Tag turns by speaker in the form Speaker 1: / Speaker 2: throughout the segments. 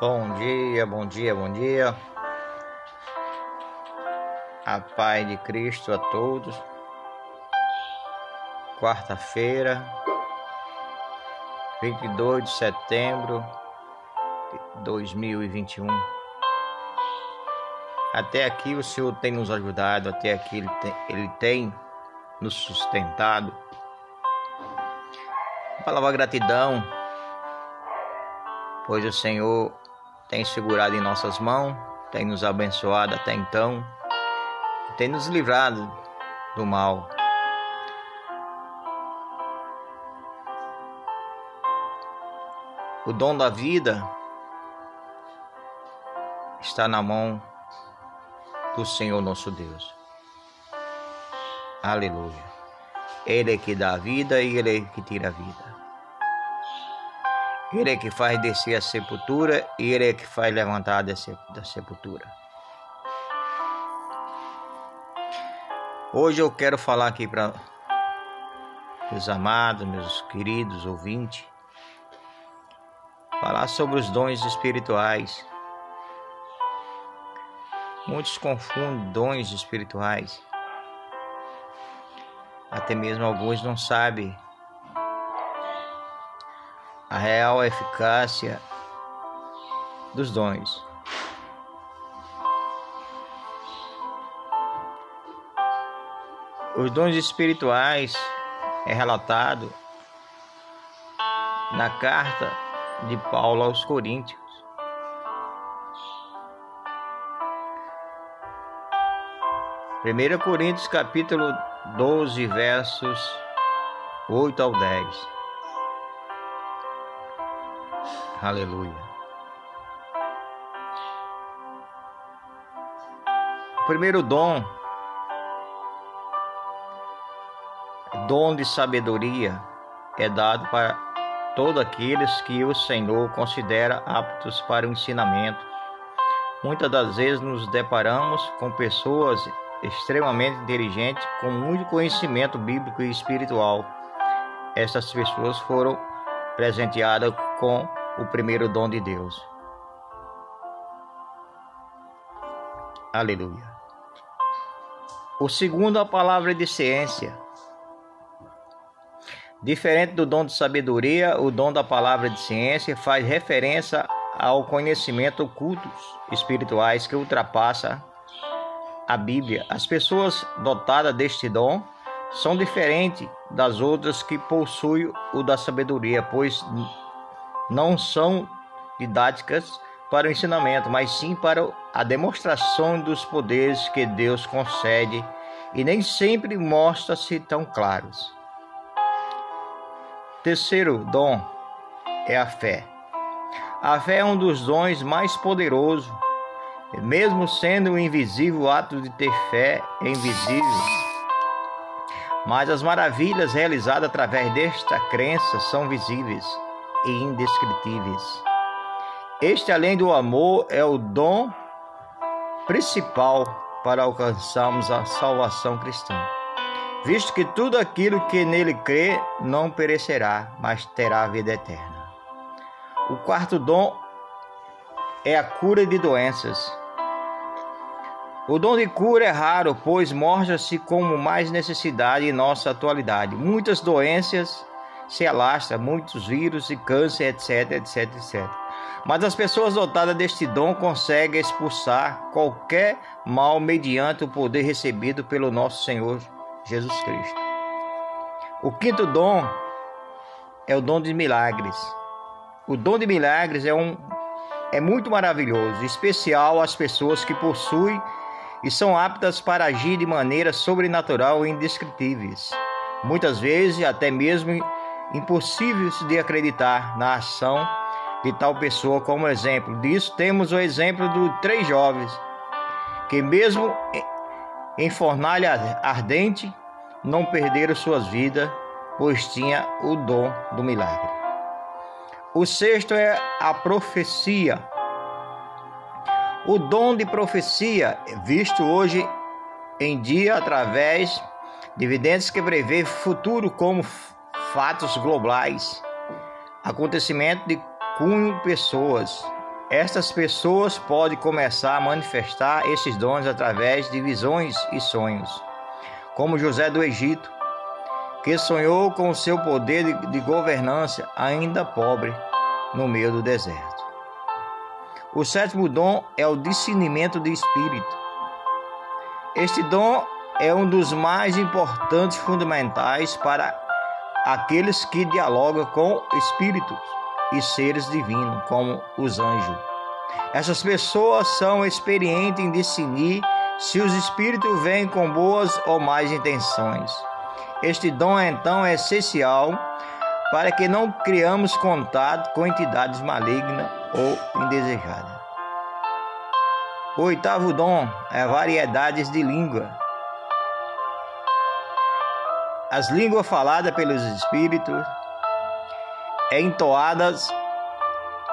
Speaker 1: Bom dia, bom dia, bom dia. A paz de Cristo a todos. Quarta-feira, 22 de setembro de 2021. Até aqui o Senhor tem nos ajudado, até aqui Ele tem, Ele tem nos sustentado. Palavra gratidão, pois o Senhor tem segurado em nossas mãos, tem nos abençoado até então, tem nos livrado do mal. O dom da vida está na mão do Senhor nosso Deus. Aleluia. Ele é que dá a vida e Ele é que tira a vida. Ele é que faz descer a sepultura e Ele é que faz levantar da sepultura. Hoje eu quero falar aqui para meus amados, meus queridos ouvintes, falar sobre os dons espirituais. Muitos confundem dons espirituais. Até mesmo alguns não sabem real eficácia dos dons. Os dons espirituais é relatado na carta de Paulo aos Coríntios. Primeira Coríntios capítulo 12 versos 8 ao 10. Aleluia. O primeiro dom, dom de sabedoria, é dado para todos aqueles que o Senhor considera aptos para o ensinamento. Muitas das vezes nos deparamos com pessoas extremamente inteligentes, com muito conhecimento bíblico e espiritual. Essas pessoas foram presenteadas com o primeiro dom de Deus. Aleluia. O segundo, a palavra de ciência. Diferente do dom de sabedoria, o dom da palavra de ciência faz referência ao conhecimento ocultos espirituais que ultrapassa a Bíblia. As pessoas dotadas deste dom são diferentes das outras que possuem o da sabedoria, pois não são didáticas para o ensinamento, mas sim para a demonstração dos poderes que Deus concede e nem sempre mostra-se tão claros. Terceiro dom é a fé. A fé é um dos dons mais poderosos, mesmo sendo o invisível o ato de ter fé é invisível. Mas as maravilhas realizadas através desta crença são visíveis e indescritíveis. Este, além do amor, é o dom principal para alcançarmos a salvação cristã, visto que tudo aquilo que nele crê não perecerá, mas terá vida eterna. O quarto dom é a cura de doenças. O dom de cura é raro, pois mostra-se como mais necessidade em nossa atualidade. Muitas doenças se alastra, muitos vírus e câncer, etc, etc, etc. Mas as pessoas dotadas deste dom conseguem expulsar qualquer mal mediante o poder recebido pelo nosso Senhor Jesus Cristo. O quinto dom é o dom de milagres. O dom de milagres é um é muito maravilhoso, especial às pessoas que possuem e são aptas para agir de maneira sobrenatural e indescritíveis. Muitas vezes até mesmo impossíveis de acreditar na ação de tal pessoa como exemplo. Disso temos o exemplo de três jovens que mesmo em fornalha ardente não perderam suas vidas, pois tinha o dom do milagre. O sexto é a profecia. O dom de profecia, visto hoje em dia através de videntes que prevê futuro como fatos globais, acontecimento de cunho pessoas, Estas pessoas podem começar a manifestar esses dons através de visões e sonhos, como José do Egito, que sonhou com o seu poder de governança ainda pobre no meio do deserto. O sétimo dom é o discernimento de espírito. Este dom é um dos mais importantes fundamentais para aqueles que dialogam com espíritos e seres divinos, como os anjos. Essas pessoas são experientes em discernir se os espíritos vêm com boas ou más intenções. Este dom então é essencial para que não criamos contato com entidades malignas ou indesejadas. O oitavo dom é variedades de língua. As línguas faladas pelos espíritos é entoadas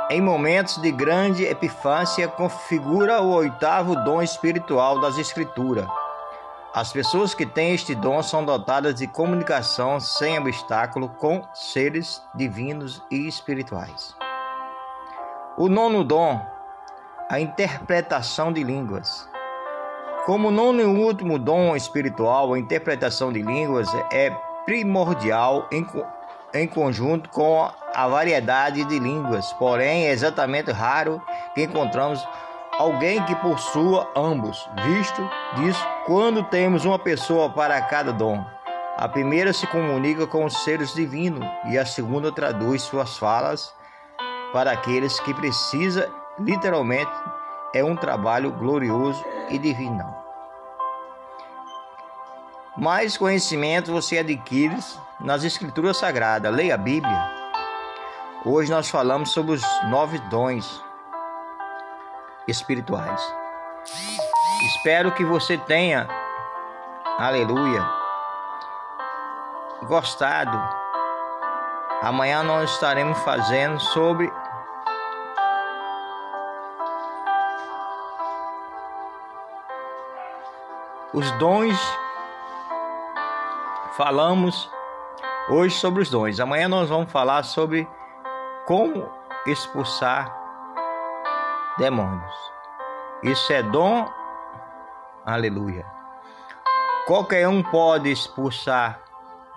Speaker 1: em momentos de grande epifância configura o oitavo dom espiritual das Escrituras. As pessoas que têm este dom são dotadas de comunicação sem obstáculo com seres divinos e espirituais. O nono dom, a interpretação de línguas. Como nono e último dom espiritual, a interpretação de línguas é primordial em, em conjunto com a variedade de línguas, porém é exatamente raro que encontramos alguém que possua ambos, visto disso quando temos uma pessoa para cada dom. A primeira se comunica com os seres divinos e a segunda traduz suas falas para aqueles que precisa, literalmente, é um trabalho glorioso e divino. Mais conhecimento você adquire nas Escrituras Sagradas. Leia a Bíblia. Hoje nós falamos sobre os nove dons espirituais. Espero que você tenha, aleluia, gostado. Amanhã nós estaremos fazendo sobre os dons. Falamos hoje sobre os dons. Amanhã nós vamos falar sobre como expulsar demônios. Isso é dom, aleluia. Qualquer um pode expulsar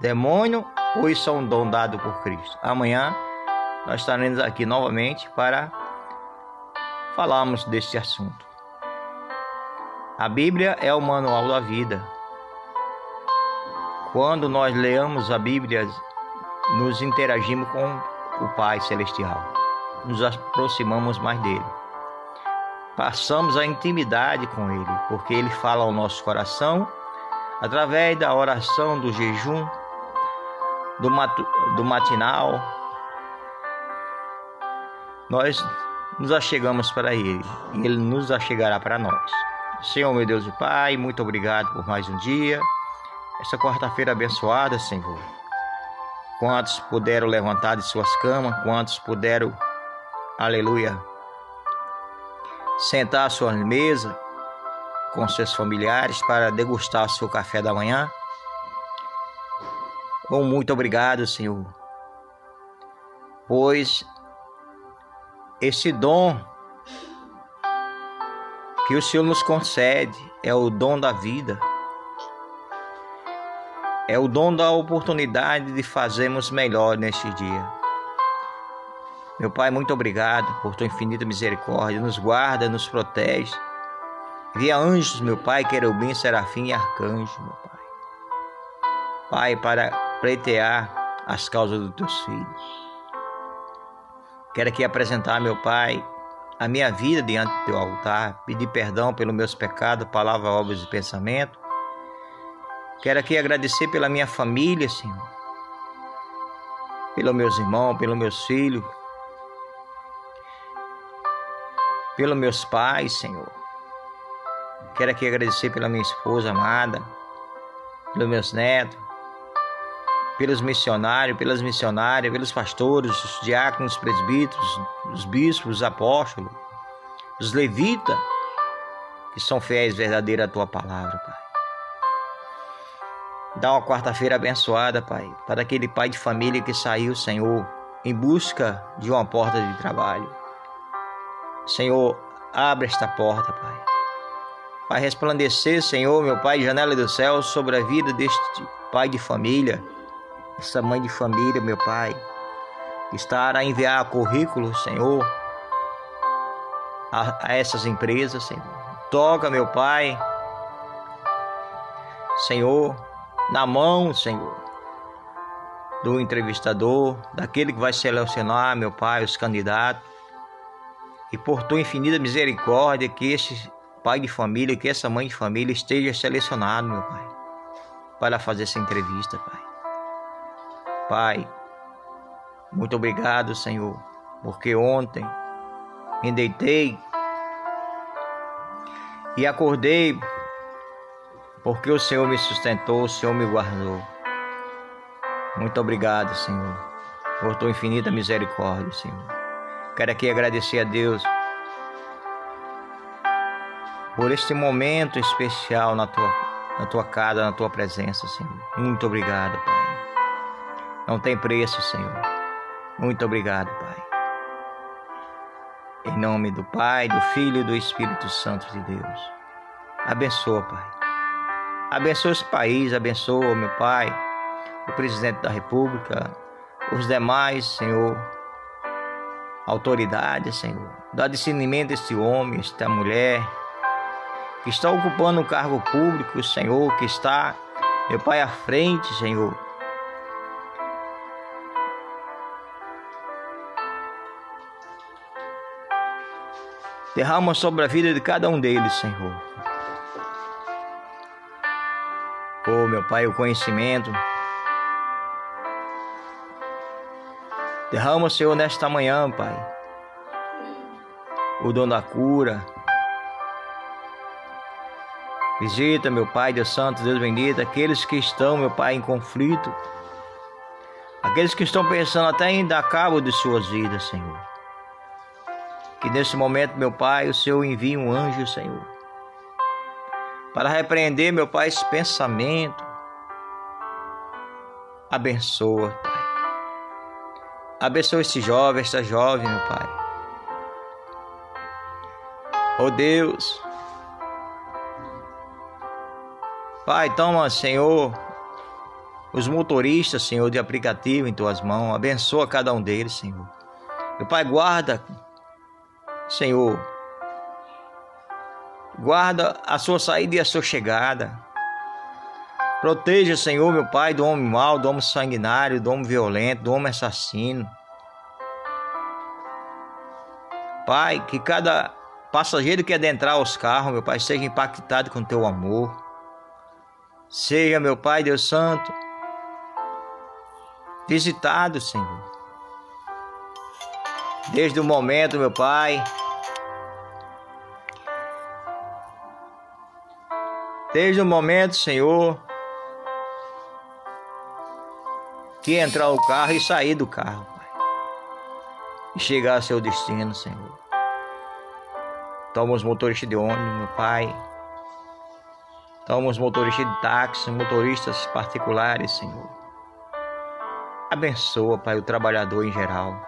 Speaker 1: demônio ou isso é um dom dado por Cristo. Amanhã nós estaremos aqui novamente para falarmos deste assunto. A Bíblia é o manual da vida. Quando nós leamos a Bíblia, nos interagimos com o Pai Celestial, nos aproximamos mais dele. Passamos a intimidade com ele, porque ele fala ao nosso coração através da oração, do jejum, do, do matinal. Nós nos achegamos para ele e ele nos achegará para nós. Senhor, meu Deus e Pai, muito obrigado por mais um dia. Essa quarta-feira abençoada, Senhor. Quantos puderam levantar de suas camas, quantos puderam, aleluia, sentar à sua mesa com seus familiares para degustar o seu café da manhã. Bom, muito obrigado, Senhor, pois esse dom que o Senhor nos concede é o dom da vida é o dom da oportunidade de fazermos melhor neste dia. Meu Pai, muito obrigado por tua infinita misericórdia. Nos guarda, nos protege. Via anjos, meu Pai, querubim, serafim e arcanjo, meu Pai. Pai, para pleitear as causas dos teus filhos. Quero aqui apresentar, meu Pai, a minha vida diante do teu altar, pedir perdão pelos meus pecados, palavras, obras e pensamento Quero aqui agradecer pela minha família, Senhor. Pelos meus irmãos, pelos meus filhos. Pelos meus pais, Senhor. Quero aqui agradecer pela minha esposa amada. Pelos meus netos. Pelos missionários, pelas missionárias, pelos pastores, os diáconos, os presbíteros, os bispos, os apóstolos, os levitas, que são fiéis verdadeiros à tua palavra, Pai. Dá uma quarta-feira abençoada, Pai, para aquele pai de família que saiu, Senhor, em busca de uma porta de trabalho. Senhor, abre esta porta, Pai. Vai resplandecer, Senhor, meu Pai, janela do céu, sobre a vida deste pai de família, essa mãe de família, meu Pai, que a enviar currículo, Senhor, a, a essas empresas, Senhor. Toca, meu Pai, Senhor, na mão, Senhor, do entrevistador, daquele que vai selecionar, meu Pai, os candidatos. E por tua infinita misericórdia, que esse pai de família, que essa mãe de família esteja selecionado, meu Pai, para fazer essa entrevista, Pai. Pai, muito obrigado, Senhor, porque ontem me deitei e acordei porque o Senhor me sustentou, o Senhor me guardou. Muito obrigado, Senhor, por tua infinita misericórdia, Senhor. Quero aqui agradecer a Deus por este momento especial na tua, na tua casa, na tua presença, Senhor. Muito obrigado, Pai. Não tem preço, Senhor. Muito obrigado, Pai. Em nome do Pai, do Filho e do Espírito Santo de Deus. Abençoa, Pai. Abençoa esse país, abençoa, meu Pai, o presidente da República, os demais, Senhor, autoridades, Senhor. Dá discernimento a este homem, esta mulher, que está ocupando um cargo público, Senhor, que está, meu Pai, à frente, Senhor. Derrama sobre a vida de cada um deles, Senhor. Oh, meu Pai, o conhecimento. Derrama, Senhor, nesta manhã, Pai, o dom da cura, Visita, meu Pai, Deus Santo, Deus bendito, aqueles que estão, meu Pai, em conflito, aqueles que estão pensando até em dar cabo de suas vidas, Senhor. Que nesse momento, meu Pai, o Senhor envie um anjo, Senhor, para repreender, meu Pai, esse pensamento. Abençoa, Pai. Abençoa esse jovem, esta jovem, meu Pai. Oh Deus, Pai, toma, Senhor, os motoristas, Senhor, de aplicativo em tuas mãos. Abençoa cada um deles, Senhor. Meu Pai, guarda, Senhor. Guarda a sua saída e a sua chegada. Proteja, Senhor, meu Pai, do homem mau, do homem sanguinário, do homem violento, do homem assassino. Pai, que cada passageiro que adentrar os carros, meu Pai, seja impactado com teu amor. Seja, meu Pai, Deus Santo, visitado, Senhor. Desde o momento, meu Pai, desde o momento, Senhor, que entrar o carro e sair do carro, Pai, e chegar ao seu destino, Senhor. Toma os motoristas de ônibus, meu Pai. Toma os motoristas de táxi, motoristas particulares, Senhor. Abençoa, Pai, o trabalhador em geral.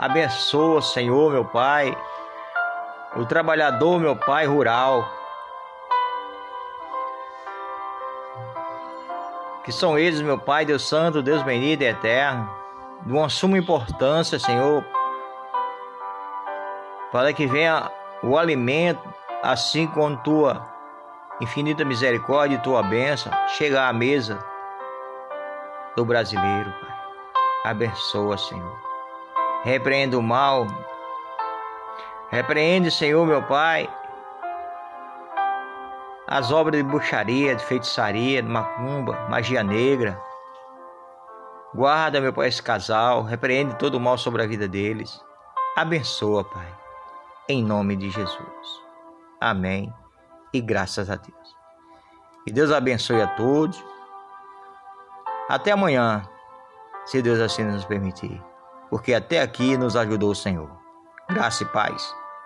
Speaker 1: Abençoa, Senhor, meu Pai, o trabalhador, meu Pai, rural. Que são eles, meu Pai, Deus Santo, Deus bendito e eterno, de uma suma importância, Senhor, para que venha o alimento, assim como tua infinita misericórdia e tua bênção chega à mesa do brasileiro, Pai. Abençoa, Senhor. Repreenda o mal. Repreende, Senhor, meu Pai, as obras de bruxaria, de feitiçaria, de macumba, magia negra. Guarda, meu Pai, esse casal. Repreende todo o mal sobre a vida deles. Abençoa, Pai. Em nome de Jesus. Amém e graças a Deus. Que Deus abençoe a todos. Até amanhã, se Deus assim nos permitir, porque até aqui nos ajudou o Senhor. Graça e paz.